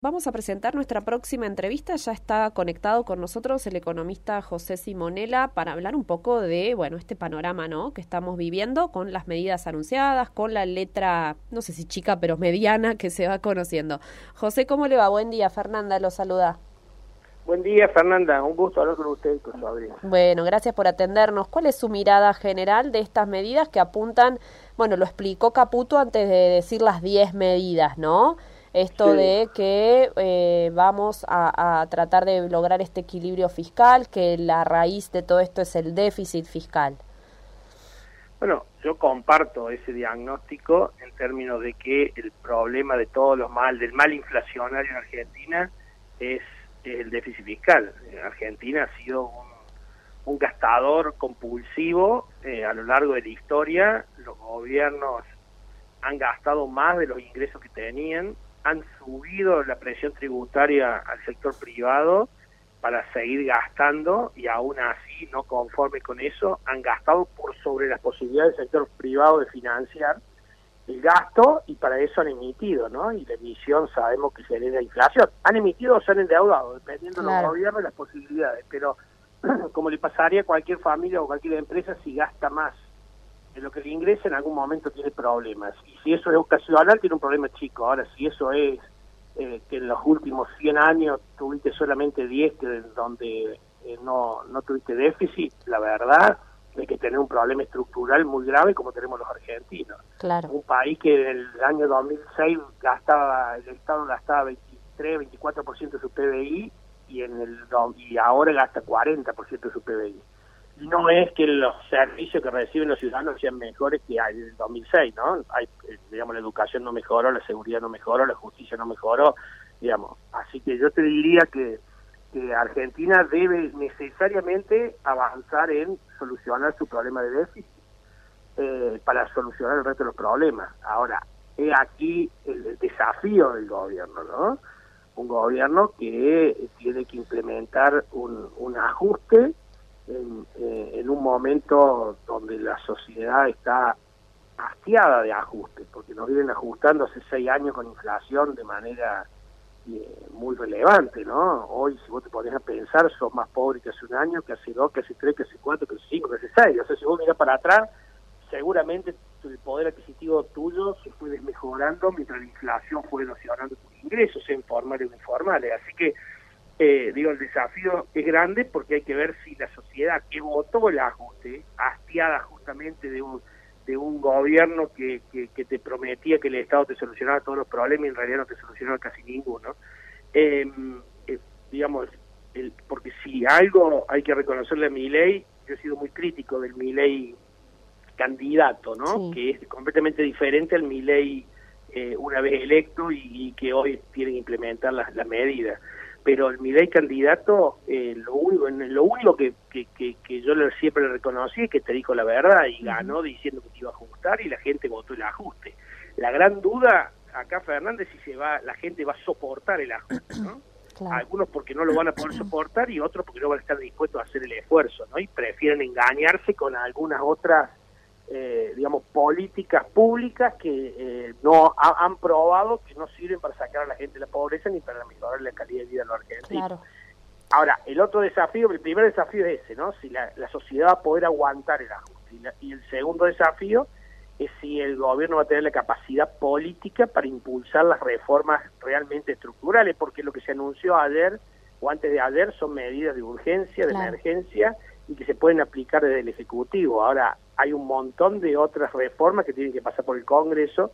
Vamos a presentar nuestra próxima entrevista. Ya está conectado con nosotros el economista José Simonela para hablar un poco de, bueno, este panorama, ¿no? Que estamos viviendo con las medidas anunciadas, con la letra, no sé si chica, pero mediana que se va conociendo. José, ¿cómo le va? Buen día. Fernanda lo saluda. Buen día, Fernanda. Un gusto hablar con usted y con su Bueno, gracias por atendernos. ¿Cuál es su mirada general de estas medidas que apuntan, bueno, lo explicó Caputo antes de decir las 10 medidas, ¿no? Esto de que eh, vamos a, tratar de lograr este equilibrio fiscal, que la raíz de todo esto es el déficit fiscal. Bueno, yo comparto ese diagnóstico en términos de que el problema de todos los mal, del mal inflacionario en Argentina es el déficit fiscal. Argentina ha sido un, gastador compulsivo eh, a lo largo de la historia. Los gobiernos han gastado más de los ingresos que tenían han subido la presión tributaria al sector privado para seguir gastando y aún así, no conforme con eso, han gastado por sobre las posibilidades del sector privado de financiar el gasto y para eso han emitido, ¿no? Y la emisión sabemos que genera inflación. Han emitido o se han endeudado, dependiendo de los gobiernos y las posibilidades, pero como le pasaría a cualquier familia o cualquier empresa si gasta más lo que le ingresa en algún momento tiene problemas. Y si eso es ocasional, tiene un problema chico. Ahora, si eso es eh, que en los últimos 100 años tuviste solamente 10 que donde eh, no, no tuviste déficit, la verdad hay que tener un problema estructural muy grave como tenemos los argentinos. Claro. Un país que en el año 2006 gastaba, el Estado gastaba 23, 24% de su PBI y en el y ahora gasta 40% de su PBI no es que los servicios que reciben los ciudadanos sean mejores que en el 2006, ¿no? Hay, eh, digamos, la educación no mejoró, la seguridad no mejoró, la justicia no mejoró, digamos. Así que yo te diría que, que Argentina debe necesariamente avanzar en solucionar su problema de déficit eh, para solucionar el resto de los problemas. Ahora, he aquí el desafío del gobierno, ¿no? Un gobierno que tiene que implementar un ajuste eh, en, un momento donde la sociedad está hastiada de ajustes, porque nos vienen ajustando hace seis años con inflación de manera eh, muy relevante, ¿no? Hoy, si vos te pones a pensar, sos más pobre que hace un año, que hace dos, que hace tres, que hace cuatro, que hace cinco, que hace seis. O sea, si vos mirás para atrás, seguramente el poder adquisitivo tuyo se fue desmejorando mientras la inflación fue erosionando tus ingresos, en formales o informales. Así que eh, digo, el desafío es grande porque hay que ver si la sociedad que votó el ajuste, hastiada justamente de un, de un gobierno que, que, te prometía que el Estado te solucionaba todos los problemas y en realidad no te solucionaba casi ninguno, em, eh, digamos, el, porque si algo hay que reconocerle a mi ley, yo he sido muy crítico del mi ley candidato, ¿no? Que es completamente diferente al mi ley eh, una vez electo y, que hoy tienen que implementar las la medidas pero el Milei candidato, eh, lo único, lo único que, que, que, yo siempre le reconocí es que te dijo la verdad y ganó diciendo que te iba a ajustar y la gente votó el ajuste. La gran duda acá, Fernández, si se va, la gente va a soportar el ajuste, ¿no? Algunos porque no lo van a poder soportar y otros porque no van a estar dispuestos a hacer el esfuerzo, ¿no? Y prefieren engañarse con algunas otras eh, digamos, políticas públicas que eh, no han probado que no sirven para sacar a la gente de la pobreza ni para mejorar la calidad de vida de los argentinos. Ahora, el otro desafío, el primer desafío es ese, ¿no? Si la, sociedad va a poder aguantar el ajuste. Y, el segundo desafío es si el gobierno va a tener la capacidad política para impulsar las reformas realmente estructurales, porque lo que se anunció ayer o antes de ayer son medidas de urgencia, de emergencia y que se pueden aplicar desde el Ejecutivo. Ahora, hay un montón de otras reformas que tienen que pasar por el Congreso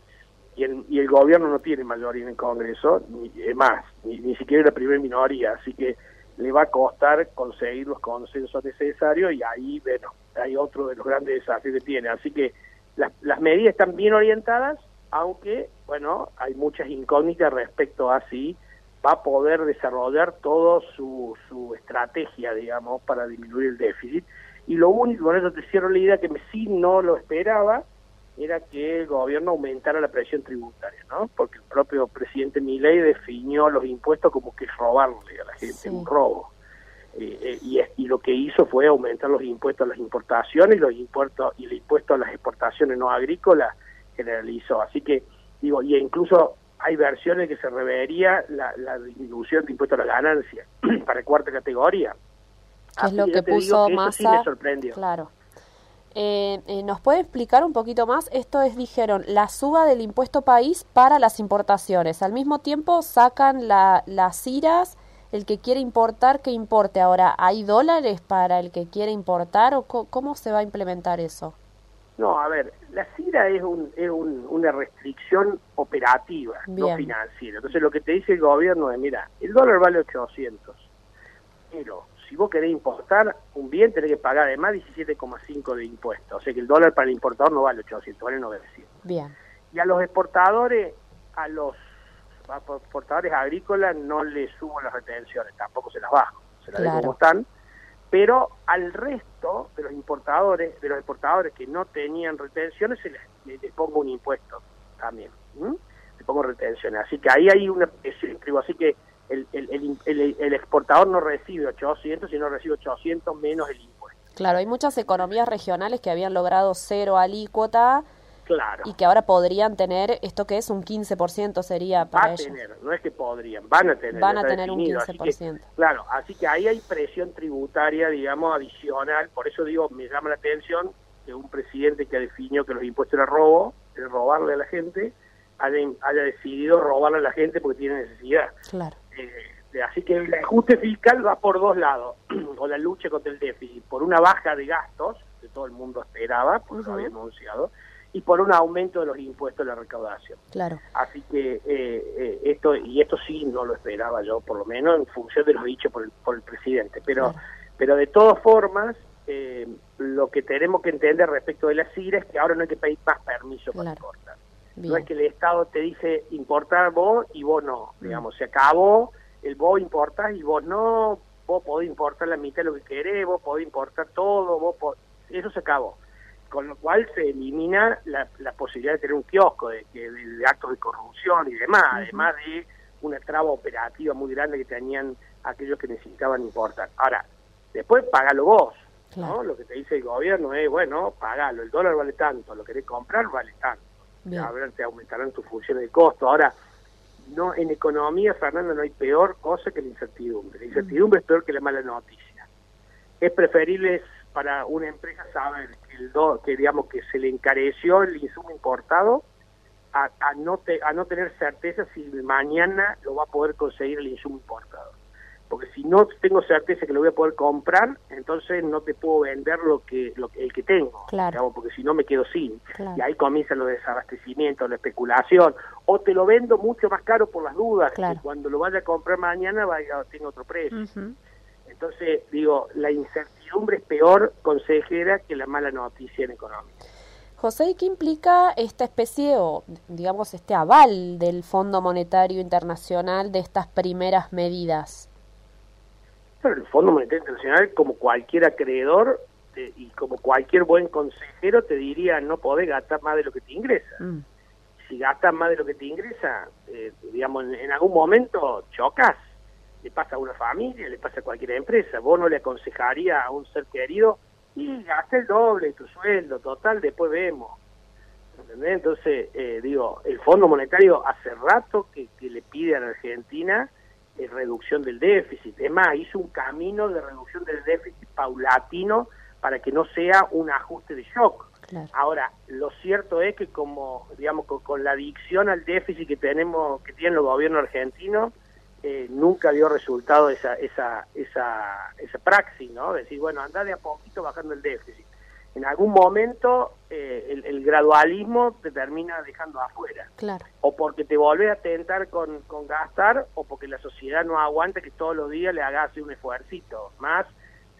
y el, y el gobierno no tiene mayoría en el Congreso, ni más, ni, siquiera la primera minoría, así que le va a costar conseguir los consensos necesarios y ahí, bueno, hay otro de los grandes desafíos que tiene. Así que las, las medidas están bien orientadas, aunque, bueno, hay muchas incógnitas respecto a si va a poder desarrollar toda su, su estrategia, digamos, para disminuir el déficit y lo único, con eso te cierro la idea, que sí no lo esperaba, era que el gobierno aumentara la presión tributaria, ¿no? Porque el propio presidente Milei definió los impuestos como que robarle a la gente, un robo. Eh, eh, y, y, lo que hizo fue aumentar los impuestos a las importaciones y los impuestos y el impuesto a las exportaciones no agrícolas generalizó. Así que, digo, y incluso hay versiones que se revería la, la disminución de impuestos a la ganancia para cuarta categoría. Que es lo que puso más Sí Claro. Eh, eh, ¿Nos puede explicar un poquito más? Esto es, dijeron, la suba del impuesto país para las importaciones. Al mismo tiempo sacan la, las IRAS, el que quiere importar, que importe. Ahora, ¿hay dólares para el que quiere importar o cómo se va a implementar eso? No, a ver, la CIRA es, un, es un, una restricción operativa, no financiera. Entonces lo que te dice el gobierno es, mira, el dólar vale 800, pero si vos querés importar un bien tenés que pagar además 17,5 de impuestos. O sea que el dólar para el importador no vale 800, vale 900. Bien. Y a los exportadores, a los exportadores agrícolas no les subo las retenciones, tampoco se las bajo, se las dejo como están pero al resto de los importadores, de los exportadores que no tenían retenciones, se les, pongo un impuesto también, le pongo retenciones. Así que ahí hay una presión, así que el, el, el, el, exportador no recibe 800, sino recibe 800 menos el impuesto. Claro, hay muchas economías regionales que habían logrado cero alícuota Claro. Y que ahora podrían tener, esto que es un 15% sería para Va a tener, no es que podrían, van a tener. Van a tener un 15%. claro, así que ahí hay presión tributaria, digamos, adicional. Por eso digo, me llama la atención que un presidente que definió que los impuestos eran robo, de robarle a la gente, haya, haya decidido robarle a la gente porque tiene necesidad. Claro. Eh, así que el ajuste fiscal va por dos lados, o la lucha contra el déficit, por una baja de gastos, que todo el mundo esperaba, porque lo había anunciado, y por un aumento de los impuestos de la recaudación. Claro. Así que eh, eh, esto y esto sí no lo esperaba yo, por lo menos en función de lo dicho por el, por el presidente. Pero, pero de todas formas, eh, lo que tenemos que entender respecto de la CIRA es que ahora no hay que pedir más permiso para No es que el Estado te dice importar vos y vos no. Mm. Digamos, se acabó el vos importar y vos no. Vos podés importar la mitad de lo que querés, vos podés importar todo, vos eso se acabó con lo cual se elimina la, posibilidad de tener un kiosco de, de, actos de corrupción y demás, además de una traba operativa muy grande que tenían aquellos que necesitaban importar. Ahora, después pagalo vos, ¿no? Lo que te dice el gobierno es, bueno, pagalo, el dólar vale tanto, lo querés comprar, vale tanto. Ver, te aumentarán tus funciones de costo. Ahora, no en economía, Fernando, no hay peor cosa que la incertidumbre. La incertidumbre es peor que la mala noticia. Es preferible para una empresa saber que, digamos que se le encareció el insumo importado a no tener certeza si mañana lo va a poder conseguir el insumo importado. Porque si no tengo certeza que lo voy a poder comprar, entonces no te puedo vender lo que, lo el que tengo, claro. porque si no me quedo sin. Y ahí comienzan los desabastecimientos, la especulación. O te lo vendo mucho más caro por las dudas, que cuando lo vaya a comprar mañana vaya, tenga otro precio. Entonces, digo, la incertidumbre es peor, consejera, que la mala noticia en economía. José, ¿y qué implica esta especie o, digamos, este aval del Fondo Monetario Internacional de estas primeras medidas? Pero el Fondo Monetario Internacional, como cualquier acreedor y como cualquier buen consejero, te diría no podés gastar más de lo que te ingresa. Mm. Si gastas más de lo que te ingresa, eh, digamos, en algún momento chocas le pasa a una familia, le pasa a cualquier empresa. Vos no le aconsejaría a un ser querido y gasta el doble de tu sueldo, total, después vemos. ¿Entendés? Entonces, eh, digo, el Fondo Monetario hace rato que, le pide a la Argentina eh, reducción del déficit. Es más, hizo un camino de reducción del déficit paulatino para que no sea un ajuste de shock. Ahora, lo cierto es que como, digamos, con, con, la adicción al déficit que tenemos, que tienen los gobiernos argentinos, eh, nunca dio resultado esa, esa, esa, esa praxis, ¿no? Decir, bueno, anda de a poquito bajando el déficit. En algún momento eh, el, gradualismo te termina dejando afuera. Claro. O porque te volvés a tentar con, con gastar, o porque la sociedad no aguanta que todos los días le hagas un esfuercito más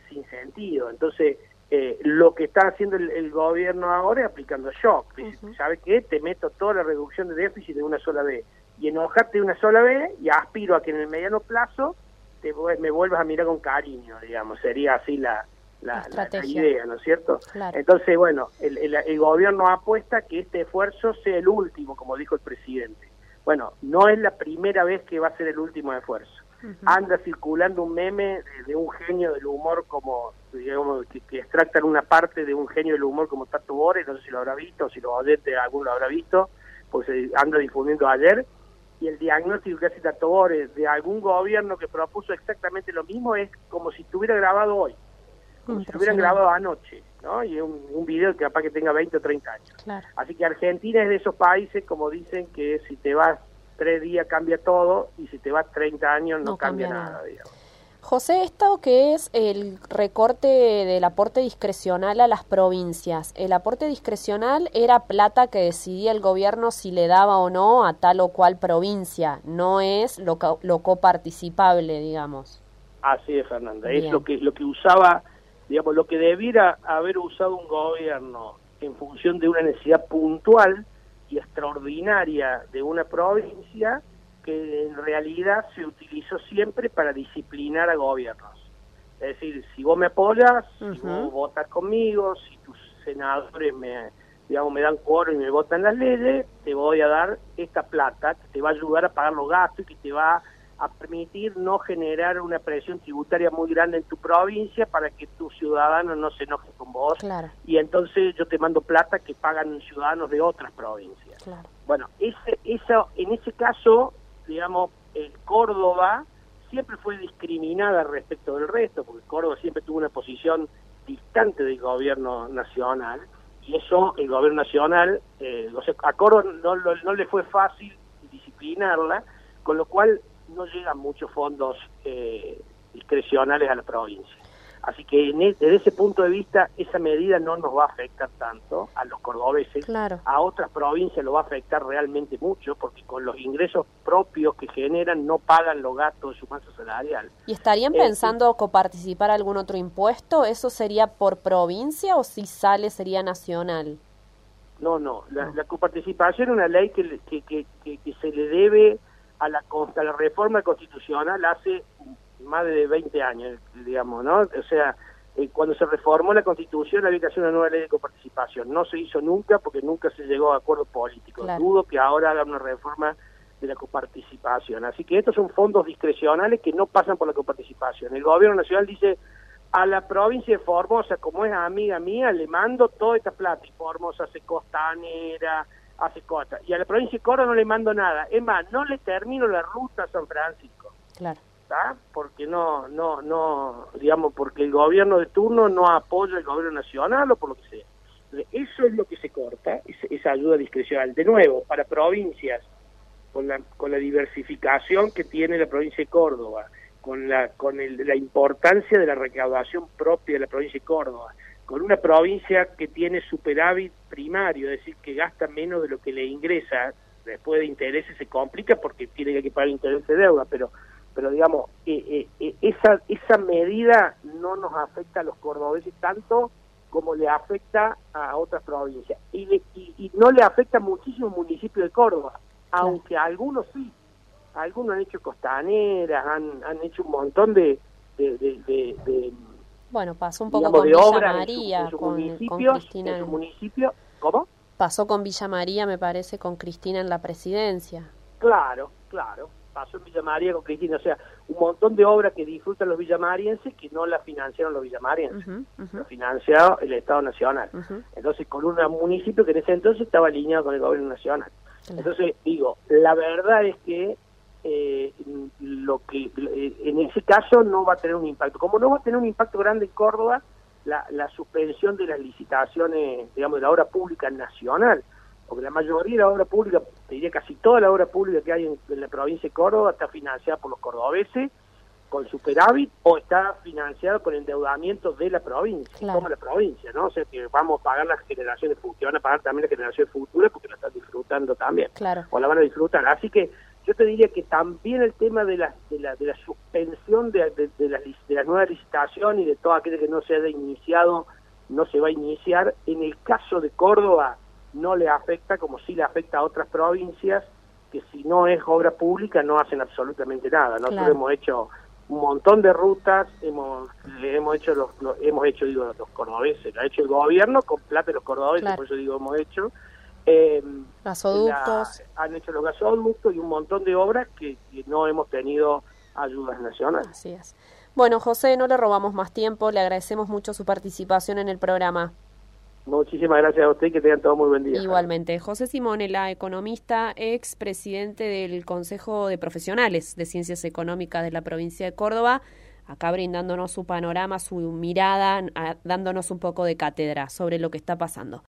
sin sentido. Entonces, eh, lo que está haciendo el, gobierno ahora es aplicando shock. ¿Sabe qué? Te meto toda la reducción de déficit de una sola vez y enojarte una sola vez y aspiro a que en el mediano plazo te, me vuelvas a mirar con cariño, digamos, sería así la, la, idea, ¿no es cierto? Entonces, bueno, el, el, gobierno apuesta que este esfuerzo sea el último, como dijo el presidente. Bueno, no es la primera vez que va a ser el último esfuerzo. Anda circulando un meme de, un genio del humor como, digamos, que, que, extractan una parte de un genio del humor como Tato Bores, no sé si lo habrá visto, si lo oyente alguno lo habrá visto, pues anda difundiendo ayer, y el diagnóstico que hace Tatores de algún gobierno que propuso exactamente lo mismo es como si estuviera grabado hoy, como si estuviera grabado anoche, ¿no? Y un, un video que capaz que tenga 20 o 30 años. Así que Argentina es de esos países, como dicen, que si te vas tres días cambia todo y si te vas 30 años no, cambia, nada, digamos. José, esto que es el recorte del aporte discrecional a las provincias, el aporte discrecional era plata que decidía el gobierno si le daba o no a tal o cual provincia, no es lo, lo coparticipable, digamos. Así es, Fernanda, es lo que, lo que usaba, digamos, lo que debiera haber usado un gobierno en función de una necesidad puntual y extraordinaria de una provincia, que en realidad se utilizó siempre para disciplinar a gobiernos. Es decir, si vos me apoyas, si vos votas conmigo, si tus senadores me, digamos, me dan cuoro y me votan las leyes, te voy a dar esta plata que te va a ayudar a pagar los gastos y que te va a permitir no generar una presión tributaria muy grande en tu provincia para que tus ciudadanos no se enojen con vos. Y entonces yo te mando plata que pagan ciudadanos de otras provincias. Bueno, ese, eso, en ese caso digamos, el Córdoba siempre fue discriminada respecto del resto, porque Córdoba siempre tuvo una posición distante del gobierno nacional, y eso el gobierno nacional, eh, a Córdoba no, no, le fue fácil disciplinarla, con lo cual no llegan muchos fondos eh, discrecionales a la provincia. Así que e, desde ese punto de vista, esa medida no nos va a afectar tanto a los cordobeses. A otras provincias lo va a afectar realmente mucho, porque con los ingresos propios que generan no pagan los gastos de su masa salarial. ¿Y estarían eh, pensando coparticipar algún otro impuesto? ¿Eso sería por provincia o si sale sería nacional? No, no. La, coparticipación es una ley que, que, que, que, se le debe a la, a la reforma constitucional hace más de 20 años, digamos, ¿no? O sea, eh, cuando se reformó la Constitución había que hacer una nueva ley de coparticipación. No se hizo nunca porque nunca se llegó a acuerdos políticos. Dudo que ahora hagan una reforma de la coparticipación. Así que estos son fondos discrecionales que no pasan por la coparticipación. El gobierno nacional dice a la provincia de Formosa, como es amiga mía, le mando toda esta plata. Y Formosa hace costanera, hace cosas. Y a la provincia de Córdoba no le mando nada. Es más, no le termino la ruta a San Francisco. Claro porque no, no, no, digamos, porque el gobierno de turno no apoya el gobierno nacional o por lo que sea. Eso es lo que se corta, esa ayuda discrecional. De nuevo, para provincias, con la, con la diversificación que tiene la provincia de Córdoba, con la, con el, la importancia de la recaudación propia de la provincia de Córdoba, con una provincia que tiene superávit primario, es decir, que gasta menos de lo que le ingresa, después de intereses se complica porque tiene que pagar interés de deuda, pero pero digamos, eh, eh, eh, esa, esa medida no nos afecta a los cordobeses tanto como le afecta a otras provincias. Y, y, no le afecta a muchísimos municipios de Córdoba, aunque algunos sí. Algunos han hecho costaneras, han, han hecho un montón de... de, bueno, pasó un poco con Villa María, con, Cristina. En su municipio, ¿Cómo? Pasó con Villa María, me parece, con Cristina en la presidencia. Claro, claro pasó en Villa María con Cristina, o sea, un montón de obras que disfrutan los villamarienses que no la financiaron los villamarienses, lo financió el Estado Nacional. Entonces, con un municipio que en ese entonces estaba alineado con el gobierno nacional. Entonces, digo, la verdad es que eh, lo que eh, en ese caso no va a tener un impacto. Como no va a tener un impacto grande en Córdoba, la, la suspensión de las licitaciones, digamos, de la obra pública nacional, porque la mayoría de la obra pública, te diría casi toda la obra pública que hay en, la provincia de Córdoba está financiada por los cordobeses con superávit o está financiada por endeudamiento de la provincia, como la provincia, ¿no? O sea que vamos a pagar las generaciones futuras, van a pagar también las generaciones futuras porque la están disfrutando también, claro. o la van a disfrutar. Así que yo te diría que también el tema de la, de la, de la suspensión de, de, de, la, de la nueva licitación y de todo aquello que no se haya iniciado, no se va a iniciar. En el caso de Córdoba, no le afecta como sí le afecta a otras provincias que si no es obra pública no hacen absolutamente nada. Nosotros hemos hecho un montón de rutas, hemos hemos hecho los, hemos hecho digo los cordobeses, lo ha hecho el gobierno con plata de los cordobeses, por eso digo hemos hecho eh, gasoductos, han hecho los gasoductos y un montón de obras que, que no hemos tenido ayudas nacionales. Así es. Bueno, José, no le robamos más tiempo, le agradecemos mucho su participación en el programa. Muchísimas gracias a usted y que tengan todo muy buen día. Igualmente. José Simonela, economista, ex presidente del Consejo de Profesionales de Ciencias Económicas de la provincia de Córdoba, acá brindándonos su panorama, su mirada, dándonos un poco de cátedra sobre lo que está pasando.